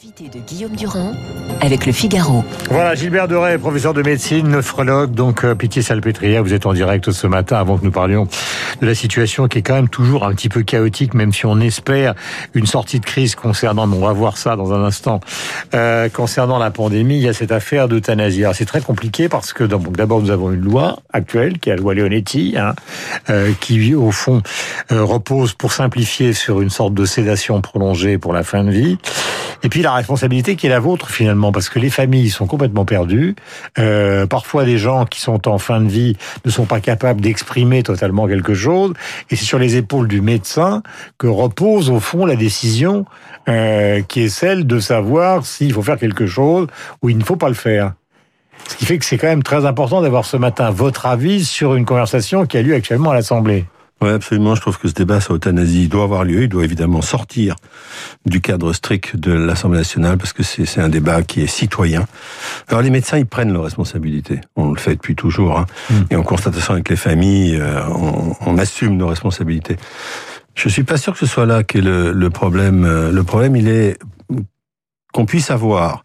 De Guillaume Durand avec le Figaro. Voilà, Gilbert Deray, professeur de médecine, nephrologue, donc euh, pitié salpêtrière, vous êtes en direct ce matin avant que nous parlions de la situation qui est quand même toujours un petit peu chaotique, même si on espère une sortie de crise concernant, on va voir ça dans un instant, euh, concernant la pandémie, il y a cette affaire d'euthanasie. Alors c'est très compliqué parce que d'abord nous avons une loi actuelle qui est la loi Leonetti, hein, euh, qui au fond euh, repose pour simplifier sur une sorte de sédation prolongée pour la fin de vie. Et puis la responsabilité qui est la vôtre finalement, parce que les familles sont complètement perdues. Euh, parfois, des gens qui sont en fin de vie ne sont pas capables d'exprimer totalement quelque chose. Et c'est sur les épaules du médecin que repose au fond la décision euh, qui est celle de savoir s'il faut faire quelque chose ou il ne faut pas le faire. Ce qui fait que c'est quand même très important d'avoir ce matin votre avis sur une conversation qui a lieu actuellement à l'Assemblée. Oui, absolument. Je trouve que ce débat sur l'euthanasie doit avoir lieu. Il doit évidemment sortir du cadre strict de l'Assemblée nationale parce que c'est un débat qui est citoyen. Alors les médecins, ils prennent leurs responsabilités. On le fait depuis toujours. Hein. Mm. Et en constatation avec les familles, euh, on, on, assume nos responsabilités. Je suis pas sûr que ce soit là qu'est le, le problème. Euh, le problème, il est qu'on puisse avoir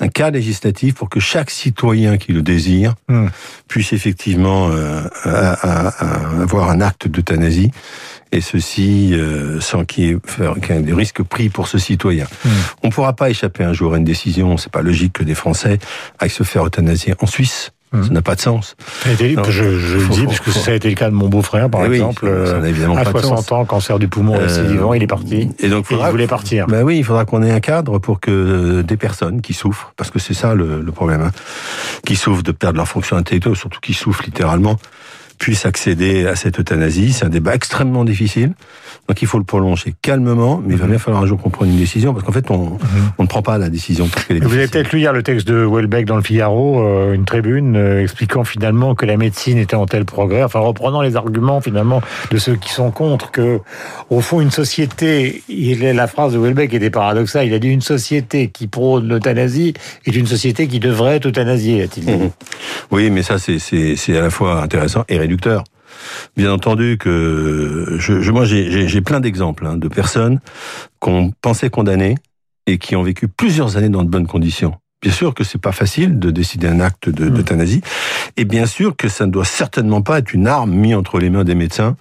un cas législatif pour que chaque citoyen qui le désire hmm. puisse effectivement euh, avoir un acte d'euthanasie et ceci euh, sans qu'il y, ait des risques pris pour ce citoyen. Hmm. On ne pourra pas échapper un jour à une décision, c'est pas logique que des Français aillent se faire euthanasier en Suisse. Ça n'a pas de sens. je, je le dis parce que ça a été le cas de mon beau-frère, par eh exemple. à 60 ans, cancer du poumon euh, il est parti. Et donc, il voulait partir. Ben oui, il faudra qu'on ait un cadre pour que des personnes qui souffrent, parce que c'est ça le, le problème, hein, qui souffrent de perdre leur fonction intellectuelle, surtout qui souffrent littéralement, puissent accéder à cette euthanasie. C'est un débat extrêmement difficile. Donc il faut le prolonger calmement, mais il va mhm. bien falloir un jour qu'on prenne une décision, parce qu'en fait, on, mhm. on ne prend pas la décision. Parce Vous avez peut-être lu hier le texte de Welbeck dans le Figaro, euh, une tribune euh, expliquant finalement que la médecine était en tel progrès, enfin reprenant les arguments finalement de ceux qui sont contre, que au fond une société, il est, la phrase de Welbeck était paradoxale, il a dit une société qui prône l'euthanasie est une société qui devrait être euthanasiée, a-t-il dit. Mhm. Oui, mais ça c'est à la fois intéressant et réducteur. Bien entendu que je, moi j'ai plein d'exemples hein, de personnes qu'on pensait condamnées et qui ont vécu plusieurs années dans de bonnes conditions. Bien sûr que c'est pas facile de décider un acte mmh. d'euthanasie, et bien sûr que ça ne doit certainement pas être une arme mise entre les mains des médecins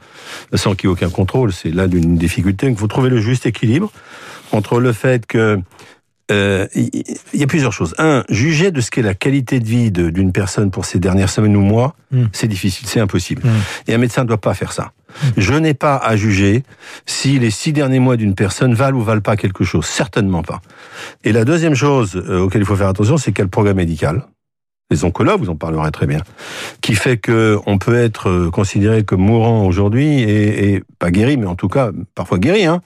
sans qu'il y ait aucun contrôle. C'est là d'une difficulté. Il faut trouver le juste équilibre entre le fait que euh, il y a plusieurs choses. Un, juger de ce qu'est la qualité de vie d'une personne pour ces dernières semaines ou mois, hmm. c'est difficile, c'est impossible. Hmm. Et un médecin ne doit pas faire ça. Hmm. Je n'ai pas à juger si les six derniers mois d'une personne valent ou valent pas quelque chose. Certainement pas. Et la deuxième chose euh, auquel il faut faire attention, c'est quel programme médical? Les oncologues, vous en parlerez très bien, qui fait que on peut être euh, considéré comme mourant aujourd'hui et, et, pas guéri, mais en tout cas parfois guéri. Hein.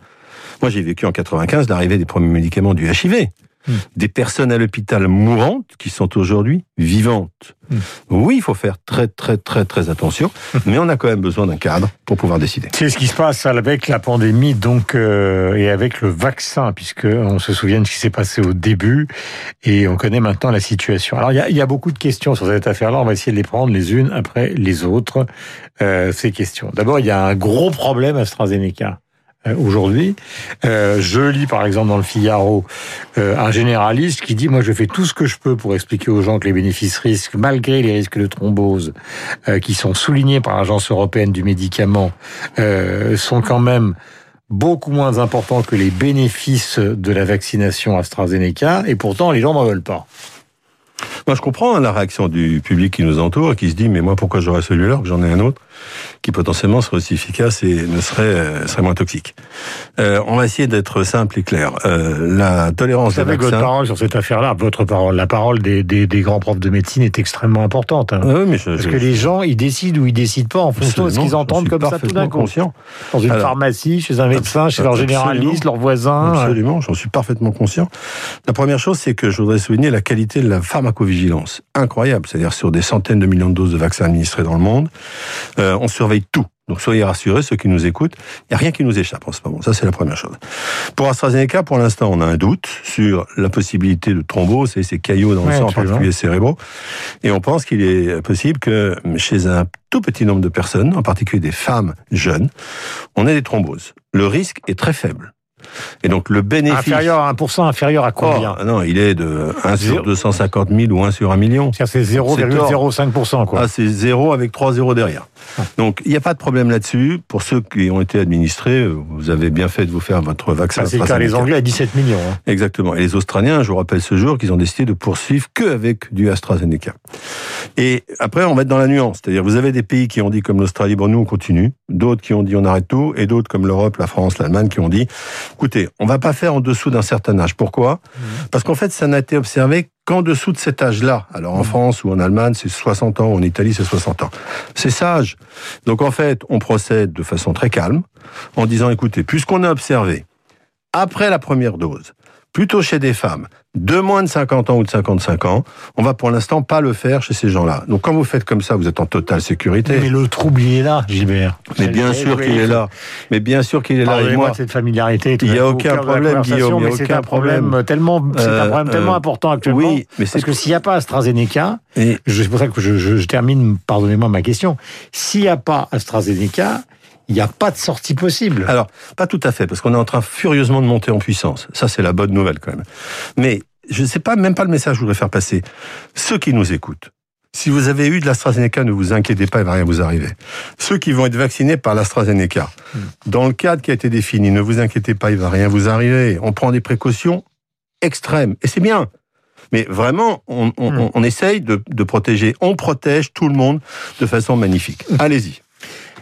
Moi, j'ai vécu en 95 l'arrivée des premiers médicaments du HIV. Hmm. Des personnes à l'hôpital mourantes qui sont aujourd'hui vivantes. Hmm. Oui, il faut faire très très très très attention, hmm. mais on a quand même besoin d'un cadre pour pouvoir décider. C'est ce qui se passe avec la pandémie donc euh, et avec le vaccin, puisque on se souvient de ce qui s'est passé au début et on connaît maintenant la situation. Alors il y a, y a, beaucoup de questions sur cette affaire-là. On va essayer de les prendre les unes après les autres. Euh, ces questions. D'abord, il y a un gros problème AstraZeneca. Euh, aujourd'hui. Euh, je lis par exemple dans le Figaro euh, un généraliste qui dit moi je fais tout ce que je peux pour expliquer aux gens que les bénéfices risques, malgré les risques de thrombose qui sont soulignés par l'agence européenne du médicament, sont quand même beaucoup moins importants que les bénéfices de la vaccination AstraZeneca et pourtant les gens n'en veulent pas. Moi, je comprends hein, la réaction du public qui nous entoure, qui se dit, mais moi, pourquoi j'aurais celui-là, que j'en ai un autre, qui potentiellement serait aussi efficace et ne serait, euh, serait moins toxique. Euh, on va essayer d'être simple et clair. Euh, la tolérance Vous savez vaccins... votre parole sur cette affaire-là, votre parole, la parole des, des, des, grands profs de médecine est extrêmement importante. Hein. oui, mais je, Parce que les gens, ils décident ou ils décident pas en fonction de ce qu'ils entendent comme ça tout d'un coup. Conscient. Dans une pharmacie, chez un médecin, chez leur généraliste, leur voisin. Absolument, j'en suis parfaitement conscient. La première chose, c'est que je voudrais souligner la qualité de la pharmacovigilance vigilance incroyable, c'est-à-dire sur des centaines de millions de doses de vaccins administrés dans le monde, euh, on surveille tout. Donc soyez rassurés, ceux qui nous écoutent, il n'y a rien qui nous échappe en ce moment. Ça, c'est la première chose. Pour AstraZeneca, pour l'instant, on a un doute sur la possibilité de thrombose et ces caillots dans le sang, en particulier cérébraux. Et on pense qu'il est possible que chez un tout petit nombre de personnes, en particulier des femmes jeunes, on ait des thromboses. Le risque est très faible. Et donc le bénéfice... Inférieur à 1%, inférieur à combien oh, Non, il est de 1 sur 250 000 ou 1 sur 1 million. C'est 0,05%. quoi. Ah, c'est 0 avec 3 zéros derrière. Ah. Donc il n'y a pas de problème là-dessus. Pour ceux qui ont été administrés, vous avez bien fait de vous faire votre vaccin. c'est le cas les Anglais à 17 millions. Hein. Exactement. Et les Australiens, je vous rappelle ce jour qu'ils ont décidé de poursuivre que avec du AstraZeneca. Et après, on va être dans la nuance. C'est-à-dire, vous avez des pays qui ont dit, comme l'Australie, bon, nous, on continue. D'autres qui ont dit, on arrête tout. Et d'autres, comme l'Europe, la France, l'Allemagne, qui ont dit, écoutez, on va pas faire en dessous d'un certain âge. Pourquoi? Mmh. Parce qu'en fait, ça n'a été observé qu'en dessous de cet âge-là. Alors, en mmh. France ou en Allemagne, c'est 60 ans. En Italie, c'est 60 ans. C'est sage. Donc, en fait, on procède de façon très calme en disant, écoutez, puisqu'on a observé après la première dose, plutôt chez des femmes de moins de 50 ans ou de 55 ans, on va pour l'instant pas le faire chez ces gens-là. Donc quand vous faites comme ça, vous êtes en totale sécurité. Mais le trouble il est là, Gilbert. Mais bien sûr qu'il est là. Mais bien sûr qu'il est là. Et moi, cette familiarité. Il n'y a aucun problème, Guillaume. Mais c'est un problème tellement, c'est un problème euh, tellement important actuellement. Oui, mais parce que s'il n'y a pas AstraZeneca, et... c'est pour ça que je termine, pardonnez-moi ma question. S'il n'y a pas AstraZeneca, il n'y a pas de sortie possible. Alors, pas tout à fait, parce qu'on est en train furieusement de monter en puissance. Ça, c'est la bonne nouvelle quand même. Mais je ne sais pas, même pas le message que je voudrais faire passer. Ceux qui nous écoutent, si vous avez eu de l'AstraZeneca, ne vous inquiétez pas, il va rien vous arriver. Ceux qui vont être vaccinés par l'AstraZeneca, hmm. dans le cadre qui a été défini, ne vous inquiétez pas, il va rien vous arriver. On prend des précautions extrêmes, et c'est bien. Mais vraiment, on, on, hmm. essaye de, de protéger. On protège tout le monde de façon magnifique. Hmm. Allez-y.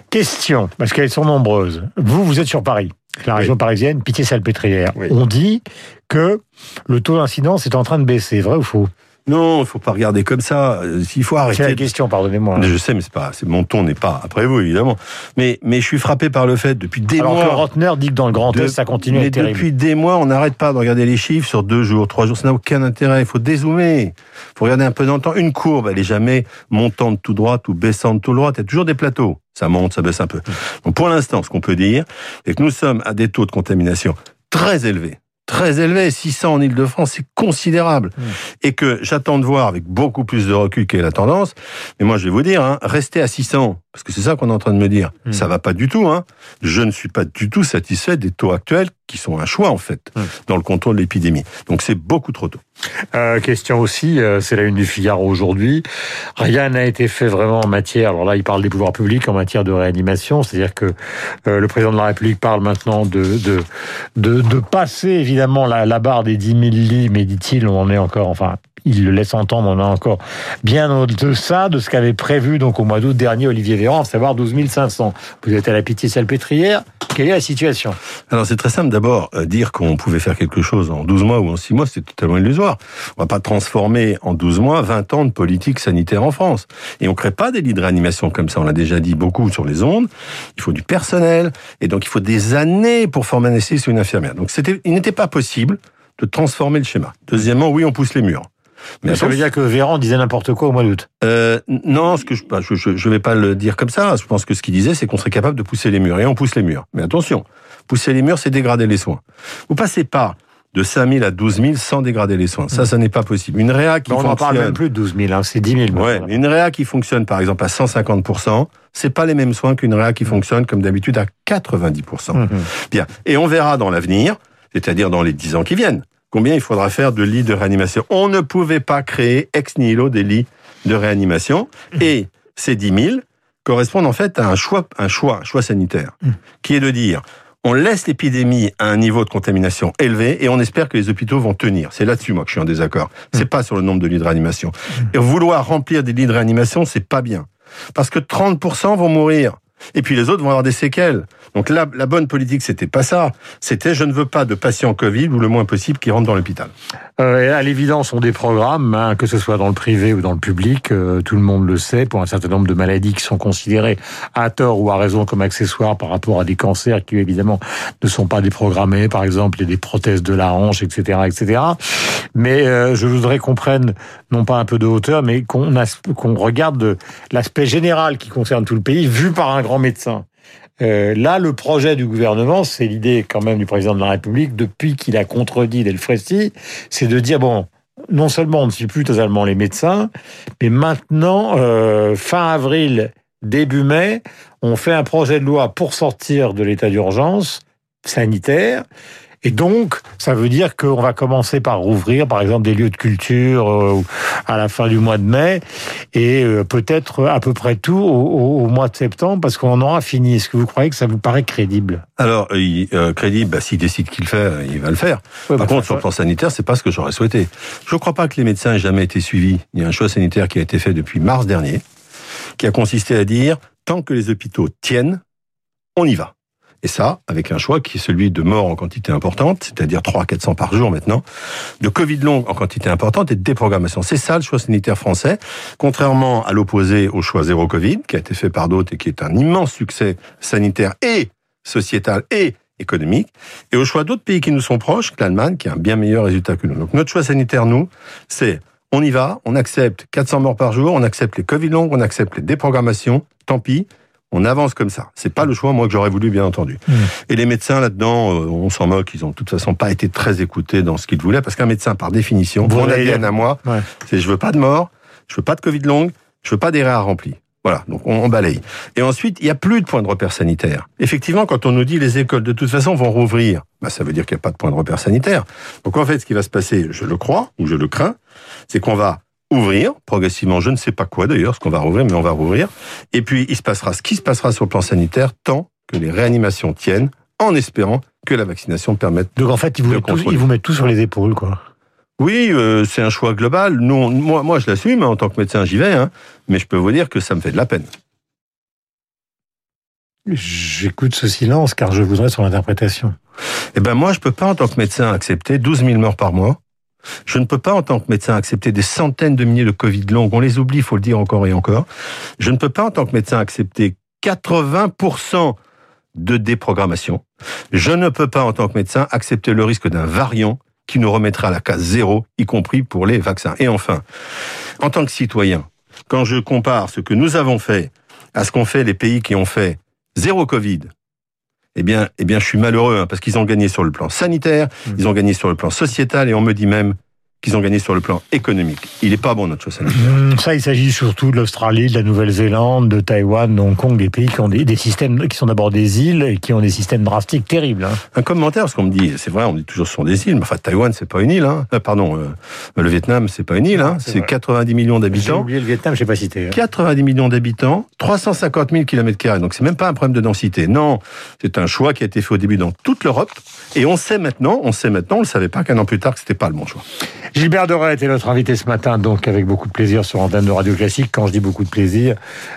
Question, parce qu'elles sont nombreuses. Vous, vous êtes sur Paris, la région parisienne, Pitié-Salpêtrière. On dit que le taux d'incidence est en train de baisser, vrai ou faux? Non, il faut pas regarder comme ça. Il faut arrêter. C'est la question, pardonnez-moi. Je sais, mais c'est pas, c'est mon ton n'est pas après vous évidemment. Mais mais je suis frappé par le fait depuis des Alors mois. Alors que Rotner dit que dans le Grand Est ça continue terrible. Depuis des mois, on n'arrête pas de regarder les chiffres sur deux jours, trois jours. Ça n'a aucun intérêt. Il faut dézoomer. Il faut regarder un peu dans le temps. Une courbe, elle est jamais montante tout droit ou baissante tout droit. Il y a toujours des plateaux. Ça monte, ça baisse un peu. Donc pour l'instant, ce qu'on peut dire, c'est que nous sommes à des taux de contamination très élevés très élevé. 600 en Ile-de-France, c'est considérable. Mmh. Et que j'attends de voir avec beaucoup plus de recul quelle est la tendance. Mais moi, je vais vous dire, hein, rester à 600, parce que c'est ça qu'on est en train de me dire, mmh. ça va pas du tout. Hein. Je ne suis pas du tout satisfait des taux actuels qui sont un choix, en fait, mmh. dans le contrôle de l'épidémie. Donc c'est beaucoup trop tôt. Euh, question aussi, euh, c'est la une du Figaro aujourd'hui. Rien n'a été fait vraiment en matière. Alors là, il parle des pouvoirs publics en matière de réanimation, c'est-à-dire que euh, le président de la République parle maintenant de de de, de passer évidemment la, la barre des 10 000 lits, mais dit-il, on en est encore, enfin il le laisse entendre, on a encore bien au-delà de ce qu'avait prévu donc au mois d'août dernier Olivier Véran, à savoir 12 500. Vous êtes à la pitié salpêtrière. Quelle est la situation? Alors c'est très simple. D'abord, euh, dire qu'on pouvait faire quelque chose en 12 mois ou en 6 mois, c'est totalement illusoire. On va pas transformer en 12 mois 20 ans de politique sanitaire en France. Et on crée pas des lits de réanimation comme ça. On l'a déjà dit beaucoup sur les ondes. Il faut du personnel. Et donc il faut des années pour former un essai sur une infirmière. Donc c'était, il n'était pas possible de transformer le schéma. Deuxièmement, oui, on pousse les murs. Mais ça veut dire que Véran disait n'importe quoi au mois d'août. Euh, non, ce que je, je, je, vais pas le dire comme ça. Je pense que ce qu'il disait, c'est qu'on serait capable de pousser les murs. Et on pousse les murs. Mais attention, pousser les murs, c'est dégrader les soins. Vous passez pas de 5 000 à 12 000 sans dégrader les soins. Ça, ça n'est pas possible. Une réa qui on fonctionne... On parle même plus de 12 000, hein, c'est 10 000. Ouais, une réa qui fonctionne, par exemple, à 150% c'est pas les mêmes soins qu'une réa qui fonctionne, comme d'habitude, à 90% mmh. Bien. Et on verra dans l'avenir, c'est-à-dire dans les 10 ans qui viennent, combien il faudra faire de lits de réanimation. On ne pouvait pas créer ex nihilo des lits de réanimation mmh. et ces 10 000 correspondent en fait à un choix, un choix, un choix sanitaire, mmh. qui est de dire on laisse l'épidémie à un niveau de contamination élevé et on espère que les hôpitaux vont tenir. C'est là-dessus moi que je suis en désaccord. C'est mmh. pas sur le nombre de lits de réanimation. Et vouloir remplir des lits de réanimation, c'est pas bien. Parce que 30% vont mourir. Et puis les autres vont avoir des séquelles. Donc la, la bonne politique, c'était pas ça. C'était je ne veux pas de patients Covid ou le moins possible qui rentrent dans l'hôpital. Euh, à l'évidence, on des programmes, hein, que ce soit dans le privé ou dans le public, euh, tout le monde le sait, pour un certain nombre de maladies qui sont considérées à tort ou à raison comme accessoires par rapport à des cancers qui évidemment ne sont pas déprogrammés, par exemple des prothèses de la hanche, etc., etc. Mais euh, je voudrais qu'on prenne non pas un peu de hauteur, mais qu'on qu'on regarde l'aspect général qui concerne tout le pays, vu par un grand médecin. Euh, là, le projet du gouvernement, c'est l'idée quand même du président de la République, depuis qu'il a contredit Delfrécy, c'est de dire, bon, non seulement on ne suit plus totalement les médecins, mais maintenant, euh, fin avril, début mai, on fait un projet de loi pour sortir de l'état d'urgence sanitaire, Et donc, ça veut dire qu'on va commencer par rouvrir, par exemple, des lieux de culture euh, à la fin du mois de mai, et euh, peut-être à peu près tout au, au, mois de septembre, parce qu'on en aura fini. Est-ce que vous croyez que ça vous paraît crédible? Alors, euh, crédible, bah, s'il décide qu'il le fait, il va le faire. par bah, contre, sur le plan sanitaire, c'est pas ce que j'aurais souhaité. Je ne crois pas que les médecins aient jamais été suivis. Il y a un choix sanitaire qui a été fait depuis mars dernier, qui a consisté à dire, tant que les hôpitaux tiennent, on y va. Et ça, avec un choix qui est celui de morts en quantité importante, c'est-à-dire 3 400 par jour maintenant, de Covid long en quantité importante et de déprogrammation. C'est ça le choix sanitaire français, contrairement à l'opposé au choix zéro Covid, qui a été fait par d'autres et qui est un immense succès sanitaire et sociétal et économique, et au choix d'autres pays qui nous sont proches, l'Allemagne, qui a un bien meilleur résultat que nous. Donc notre choix sanitaire, nous, c'est on y va, on accepte 400 morts par jour, on accepte les Covid longs, on accepte les déprogrammations, tant pis, on avance comme ça. C'est pas le choix, moi, que j'aurais voulu, bien entendu. Mmh. Et les médecins, là-dedans, euh, on s'en moque, ils ont de toute façon pas été très écoutés dans ce qu'ils voulaient, parce qu'un médecin, par définition, mon ADN à moi, c'est je veux pas de mort, je veux pas de Covid longue, je veux pas d'erreurs remplis. Voilà, donc on, balaye. Et ensuite, il n'y a plus de point de repère sanitaire. Effectivement, quand on nous dit les écoles de toute façon vont rouvrir, bah, ça veut dire qu'il n'y a pas de point de repère sanitaire. Donc en fait, ce qui va se passer, je le crois ou je le crains, c'est qu'on va ouvrir progressivement, je ne sais pas quoi d'ailleurs, ce qu'on va rouvrir, mais on va rouvrir. Et puis, il se passera ce qui se passera sur le plan sanitaire tant que les réanimations tiennent, en espérant que la vaccination permette. Donc en fait, ils vous, mettent tout, ils vous mettent tout sur les épaules, quoi. Oui, euh, c'est un choix global. Non, moi, moi, je l'assume. Hein, en tant que médecin, j'y vais. Hein, mais je peux vous dire que ça me fait de la peine. J'écoute ce silence car je voudrais son interprétation. Eh ben moi, je peux pas en tant que médecin accepter 12 000 morts par mois je ne peux pas, en tant que médecin, accepter des centaines de milliers de Covid longs. On les oublie, il faut le dire encore et encore. Je ne peux pas, en tant que médecin, accepter 80% de déprogrammation. Je ne peux pas, en tant que médecin, accepter le risque d'un variant qui nous remettra à la case zéro, y compris pour les vaccins. Et enfin, en tant que citoyen, quand je compare ce que nous avons fait à ce qu'ont fait les pays qui ont fait zéro Covid, eh bien, eh bien, je suis malheureux hein, parce qu'ils ont gagné sur le plan sanitaire, mmh. ils ont gagné sur le plan sociétal, et on me dit même qu'ils ont gagné sur le plan économique. Il n'est pas bon notre choix sanitaire. Mmh, ça, il s'agit surtout de l'Australie, de la Nouvelle-Zélande, de Taïwan, de Hong Kong, des pays qui ont des, systèmes qui sont d'abord des îles et qui ont des systèmes drastiques terribles. Hein. Un commentaire, parce qu'on me dit, c'est vrai, on dit toujours ce sont des îles, mais enfin Taïwan, c'est pas une île. Hein. Euh, pardon, euh, le Vietnam, c'est pas une île. Hein. C'est 90 millions d'habitants. J'ai oublié le Vietnam, je pas cité. 90 millions d'habitants, 350 000 km donc c'est même pas un problème de densité. Non, c'est un choix qui a été fait au début dans toute l'Europe, et on sait maintenant, on sait maintenant, on le savait pas qu'un an plus tard que c'était pas le bon choix. Gilbert Doré était notre invité ce matin, donc avec beaucoup de plaisir sur l'antenne de Radio Classique. Quand je dis beaucoup de plaisir,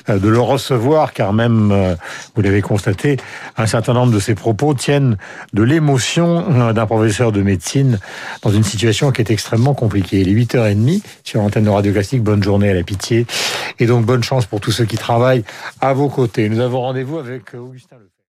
euh, de le recevoir, car même, euh, vous l'avez constaté, un certain nombre de ses propos tiennent de l'émotion euh, d'un professeur de médecine dans une situation qui est extrêmement compliquée. Il est 8h30 sur l'antenne de Radio Classique. Bonne journée à la pitié. Et donc, bonne chance pour tous ceux qui travaillent à vos côtés. Nous avons rendez-vous avec Augustin Lefebvre.